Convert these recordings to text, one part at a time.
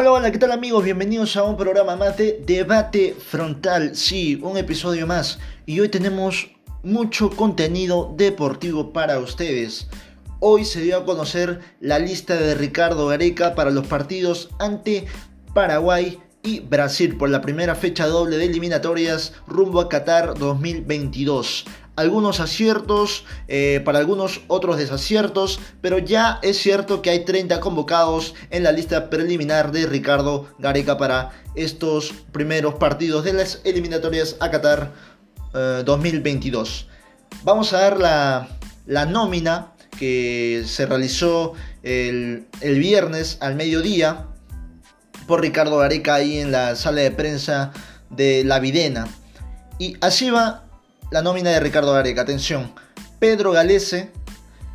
Hola, hola, ¿qué tal amigos? Bienvenidos a un programa más de Debate Frontal. Sí, un episodio más. Y hoy tenemos mucho contenido deportivo para ustedes. Hoy se dio a conocer la lista de Ricardo Gareca para los partidos ante Paraguay y Brasil por la primera fecha doble de eliminatorias rumbo a Qatar 2022 algunos aciertos, eh, para algunos otros desaciertos, pero ya es cierto que hay 30 convocados en la lista preliminar de Ricardo Gareca para estos primeros partidos de las eliminatorias a Qatar 2022. Eh, Vamos a dar la, nómina que se realizó el, el viernes al mediodía por Ricardo Gareca ahí en la sala de prensa de La Videna. Y así va la nómina de Ricardo Gareca. Atención. Pedro Galese,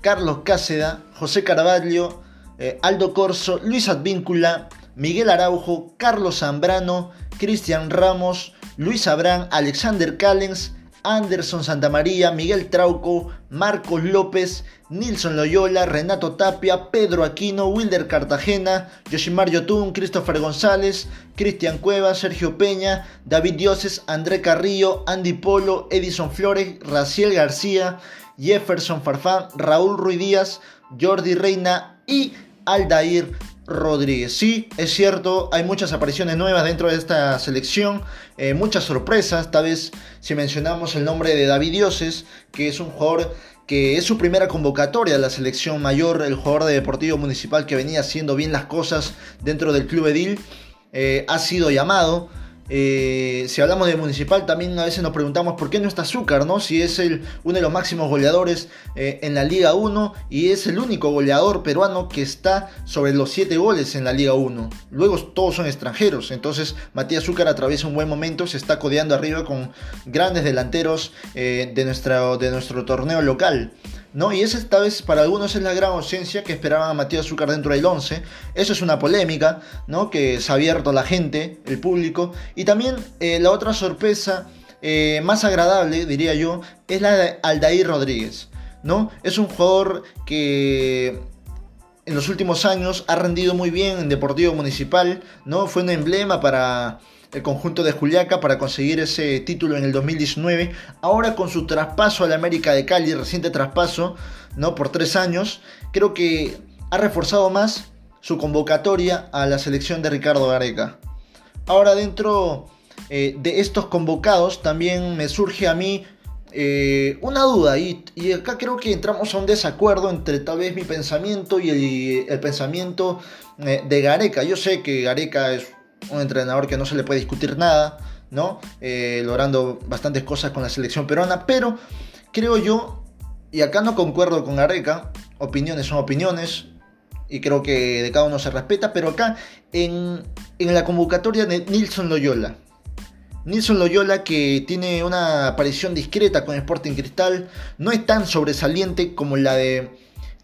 Carlos Cáceda, José Carvalho, eh, Aldo Corso, Luis Advíncula, Miguel Araujo, Carlos Zambrano, Cristian Ramos, Luis Abrán, Alexander Callens, Anderson Santamaría, Miguel Trauco, Marcos López, Nilson Loyola, Renato Tapia, Pedro Aquino, Wilder Cartagena, Yoshimar Yotun, Christopher González, Cristian Cueva, Sergio Peña, David Dioses, André Carrillo, Andy Polo, Edison Flores, Raciel García, Jefferson Farfán, Raúl Ruiz Díaz, Jordi Reina y Aldair Rodríguez. Sí, es cierto, hay muchas apariciones nuevas dentro de esta selección, eh, muchas sorpresas, tal vez si mencionamos el nombre de David Dioses, que es un jugador que es su primera convocatoria a la selección mayor, el jugador de Deportivo Municipal que venía haciendo bien las cosas dentro del Club Edil, eh, ha sido llamado. Eh, si hablamos de Municipal, también a veces nos preguntamos por qué no está Azúcar, ¿no? Si es el, uno de los máximos goleadores eh, en la Liga 1 y es el único goleador peruano que está sobre los 7 goles en la Liga 1. Luego todos son extranjeros, entonces Matías Azúcar atraviesa un buen momento, se está codeando arriba con grandes delanteros de, de nuestro torneo local. ¿No? Y esa esta vez para algunos es la gran ausencia que esperaban a Matías Azúcar dentro del 11. Eso es una polémica, ¿no? Que se ha abierto a la gente, el público. Y también eh, la otra sorpresa eh, más agradable, diría yo, es la de Aldair Rodríguez, ¿no? Es un jugador que en los últimos años ha rendido muy bien en Deportivo Municipal, ¿no? Fue un emblema para el conjunto de Juliaca para conseguir ese título en el 2019. Ahora con su traspaso al América de Cali, reciente traspaso, ¿no? Por tres años, creo que ha reforzado más su convocatoria a la selección de Ricardo Gareca. Ahora dentro eh, de estos convocados también me surge a mí eh, una duda y, acá creo que entramos a un desacuerdo entre tal vez mi pensamiento y el, pensamiento eh, de Gareca. Yo sé que Gareca es un entrenador que no se le puede discutir nada, ¿no? Eh, logrando bastantes cosas con la selección peruana, pero creo yo, y acá no concuerdo con Areca, opiniones son opiniones, y creo que de cada uno se respeta, pero acá en, en la convocatoria de Nilson Loyola, Nilson Loyola que tiene una aparición discreta con Sporting Cristal, no es tan sobresaliente como la de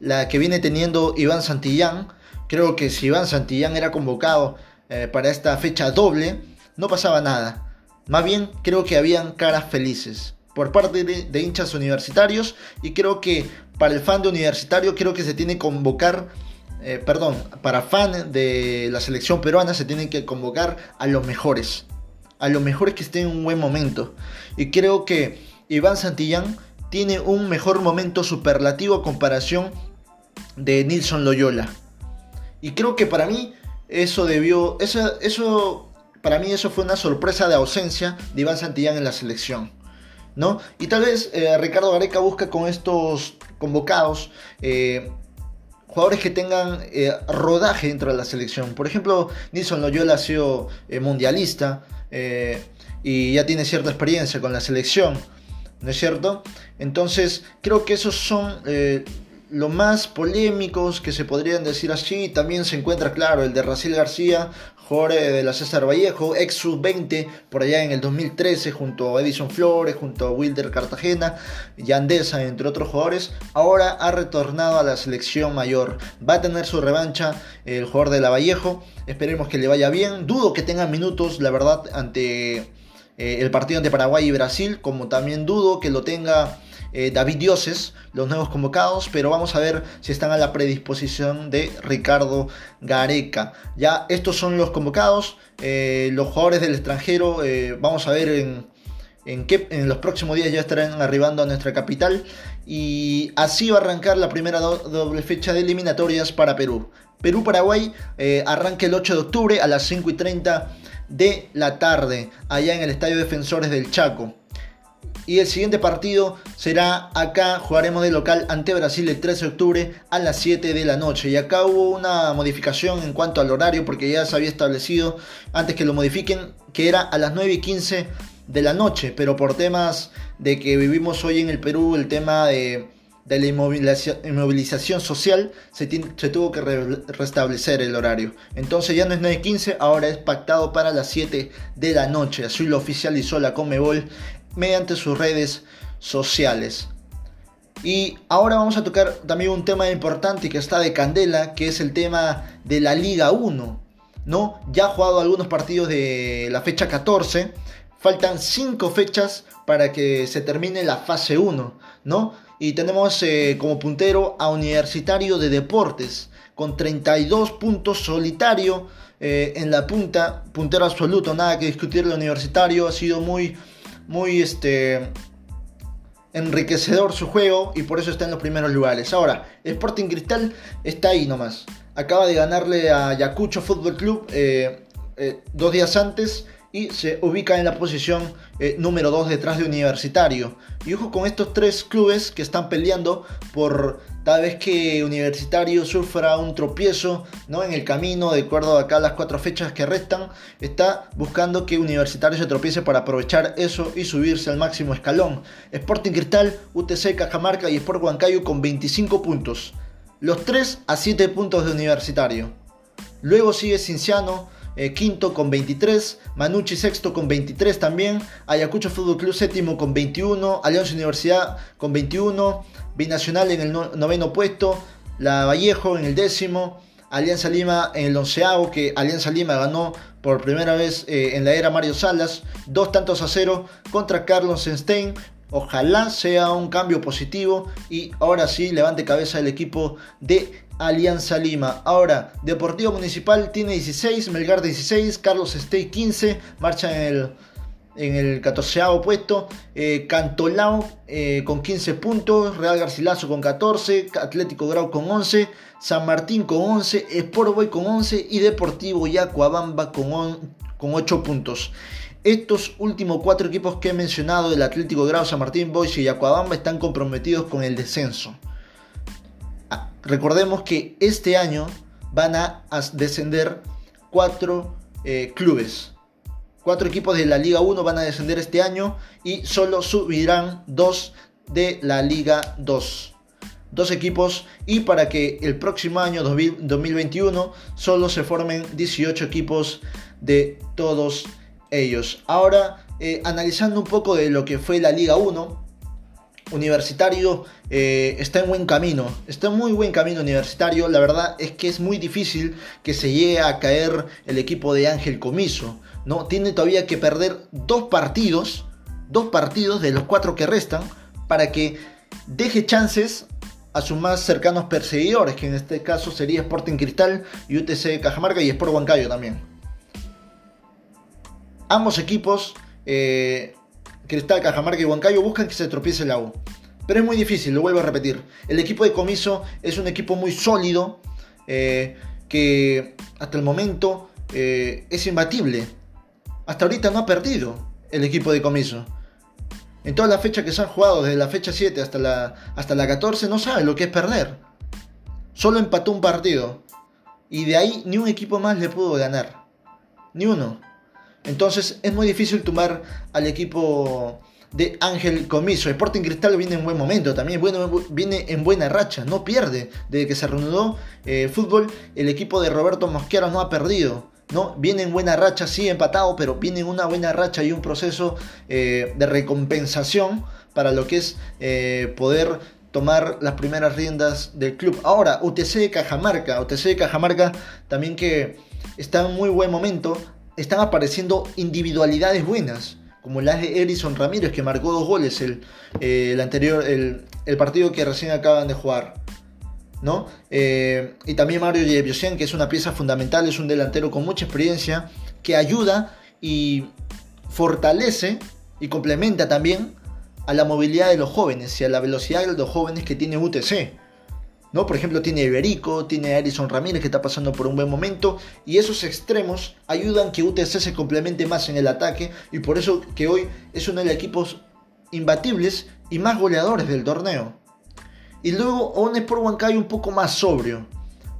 la que viene teniendo Iván Santillán. Creo que si Iván Santillán era convocado eh, para esta fecha doble, no pasaba nada. Más bien creo que habían caras felices por parte de, hinchas universitarios y creo que para el fan de universitario creo que se tiene que convocar, eh, perdón, para fan de la selección peruana se tiene que convocar a los mejores, a los mejores que estén en un buen momento. Y creo que Iván Santillán tiene un mejor momento superlativo a comparación de Nilson Loyola. Y creo que para mí eso debió, eso, eso, para mí eso fue una sorpresa de ausencia de Iván Santillán en la selección. ¿no? Y tal vez eh, Ricardo Gareca busca con estos convocados eh, jugadores que tengan eh, rodaje dentro de la selección. Por ejemplo, Nilson Loyola ha sido mundialista y ya tiene cierta experiencia con la selección, ¿no es cierto? Entonces, creo que esos son lo más polémicos que se podrían decir así. También se encuentra, claro, el de Raciel García, jugador de la César Vallejo, ex sub-20 por allá en el 2013, junto a Edison Flores, junto a Wilder Cartagena, Yandesa, entre otros jugadores. Ahora ha retornado a la selección mayor. Va a tener su revancha el jugador de la Vallejo. Esperemos que le vaya bien. Dudo que tenga minutos, la verdad, ante eh, el partido ante Paraguay y Brasil, como también dudo que lo tenga eh, David Dioses, los nuevos convocados, pero vamos a ver si están a la predisposición de Ricardo Gareca. Ya estos son los convocados, eh, los jugadores del extranjero, vamos a ver en, en, qué, en los próximos días ya estarán arribando a nuestra capital y así va a arrancar la primera doble fecha de eliminatorias para Perú. Perú-Paraguay arranca el 8 de octubre a las 5 y 30 de la tarde, allá en el Estadio Defensores del Chaco. Y el siguiente partido será acá, jugaremos de local ante Brasil el 13 de octubre a las 7 de la noche. Y acá hubo una modificación en cuanto al horario, porque ya se había establecido antes que lo modifiquen, que era a las 9 y 15 de la noche. Pero por temas de que vivimos hoy en el Perú, el tema de la inmovilización, social se, tuvo que restablecer el horario. Entonces ya no es 9.15, ahora es pactado para las 7 de la noche. Así lo oficializó la Comebol mediante sus redes sociales. Y ahora vamos a tocar también un tema importante que está de candela, que es el tema de la Liga 1. ¿no? Ya ha jugado algunos partidos de la fecha 14. Faltan 5 fechas para que se termine la fase 1, ¿no? Y tenemos eh, como puntero a Universitario de Deportes, con 32 puntos solitario eh, en la punta, puntero absoluto, nada que discutir, el Universitario ha sido muy, muy este, enriquecedor su juego y por eso está en los primeros lugares. Ahora, Sporting Cristal está ahí nomás. Acaba de ganarle a Yacucho Fútbol Club eh, dos días antes y se ubica en la posición eh, número 2 detrás de Universitario. Y ojo con estos tres clubes que están peleando por cada vez que Universitario sufra un tropiezo ¿no? en el camino, de acuerdo a acá las cuatro fechas que restan, está buscando que Universitario se tropiece para aprovechar eso y subirse al máximo escalón. Sporting Cristal, UTC Cajamarca y Sport Huancayo con 25 puntos. Los 3 a 7 puntos de Universitario. Luego sigue Cinciano, eh, quinto con 23, Manucci sexto con 23 también, Ayacucho Fútbol Club séptimo con 21, Alianza Universidad con 21, Binacional en el noveno puesto, La Vallejo en el décimo, Alianza Lima en el onceavo, que Alianza Lima ganó por primera vez eh, en la era Mario Salas, dos tantos a cero contra Carlos Stein, Ojalá sea un cambio positivo y ahora sí levante cabeza el equipo de Alianza Lima. Ahora, Deportivo Municipal tiene 16, Melgar 16, Carlos Estey 15, marcha en el, en el 14 puesto, eh, Cantolao eh, con 15 puntos, Real Garcilaso con 14, Atlético Grau con 11, San Martín con 11, Sport Boy con 11 y Deportivo Yacuabamba con, con 8 puntos. Estos últimos cuatro equipos que he mencionado, el Atlético Grau, San Martín, Boys y Yacuabamba, están comprometidos con el descenso. Recordemos que este año van a descender cuatro eh, clubes. Cuatro equipos de la Liga 1 van a descender este año y solo subirán dos de la Liga 2. Dos equipos y para que el próximo año 2021 solo se formen 18 equipos de todos ellos. Ahora, eh, analizando un poco de lo que fue la Liga 1, Universitario eh, está en buen camino, está en muy buen camino Universitario. La verdad es que es muy difícil que se llegue a caer el equipo de Ángel Comiso. ¿no? Tiene todavía que perder dos partidos, dos partidos de los cuatro que restan, para que deje chances a sus más cercanos perseguidores, que en este caso sería Sporting Cristal y UTC Cajamarca y Sport Huancayo también. Ambos equipos, eh, Cristal, Cajamarca y Huancayo, buscan que se tropiece el U. Pero es muy difícil, lo vuelvo a repetir. El equipo de Comiso es un equipo muy sólido, eh, que hasta el momento eh, es imbatible. Hasta ahorita no ha perdido el equipo de Comiso. En todas las fechas que se han jugado, desde la fecha 7 hasta la, hasta la 14, no sabe lo que es perder. Solo empató un partido. Y de ahí ni un equipo más le pudo ganar. Ni uno. Entonces es muy difícil tomar al equipo de Ángel Comiso. Sporting Cristal viene en buen momento también, bueno, viene en buena racha, no pierde. Desde que se reanudó eh, fútbol, el equipo de Roberto Mosquera no ha perdido. ¿no? Viene en buena racha, sí empatado, pero viene en una buena racha y un proceso eh, de recompensación para lo que es eh, poder tomar las primeras riendas del club. Ahora, UTC de Cajamarca, UTC de Cajamarca también que está en muy buen momento, están apareciendo individualidades buenas. como la de Erison Ramírez, que marcó dos goles el, eh, anterior, el, el, partido que recién acaban de jugar. ¿no? Eh, y también Mario Yebiosian, que es una pieza fundamental, es un delantero con mucha experiencia, que ayuda y fortalece y complementa también a la movilidad de los jóvenes y a la velocidad de los jóvenes que tiene UTC. ¿No? Por ejemplo, tiene Iberico, tiene a Erison Ramírez que está pasando por un buen momento y esos extremos ayudan que UTC se complemente más en el ataque y por eso que hoy es uno de los equipos imbatibles y más goleadores del torneo. Y luego un Sport Huancayo un poco más sobrio,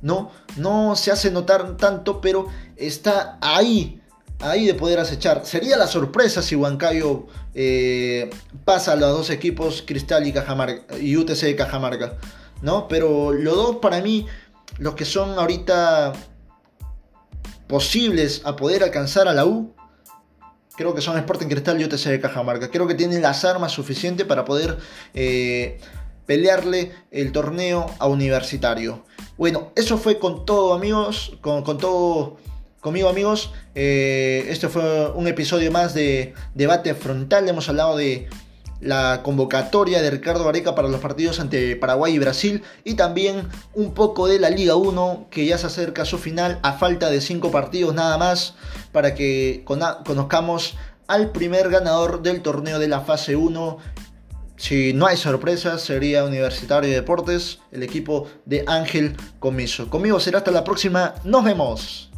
¿no? No se hace notar tanto, pero está ahí, ahí de poder acechar. Sería la sorpresa si Huancayo eh, pasa a los dos equipos, Cristal y, Cajamarca, y UTC de Cajamarca. ¿No? Pero los dos para mí, los que son ahorita posibles a poder alcanzar a la U, creo que son Sporting Cristal y UTC de Cajamarca. Creo que tienen las armas suficientes para poder eh, pelearle el torneo a Universitario. Bueno, eso fue con todo amigos, con, todo conmigo amigos. Eh, este fue un episodio más de debate frontal. Hemos hablado de la convocatoria de Ricardo Gareca para los partidos ante Paraguay y Brasil y también un poco de la Liga 1 que ya se acerca a su final a falta de 5 partidos nada más para que conozcamos al primer ganador del torneo de la fase 1 si no hay sorpresas, sería Universitario de Deportes, el equipo de Ángel Comiso. Conmigo será hasta la próxima. Nos vemos.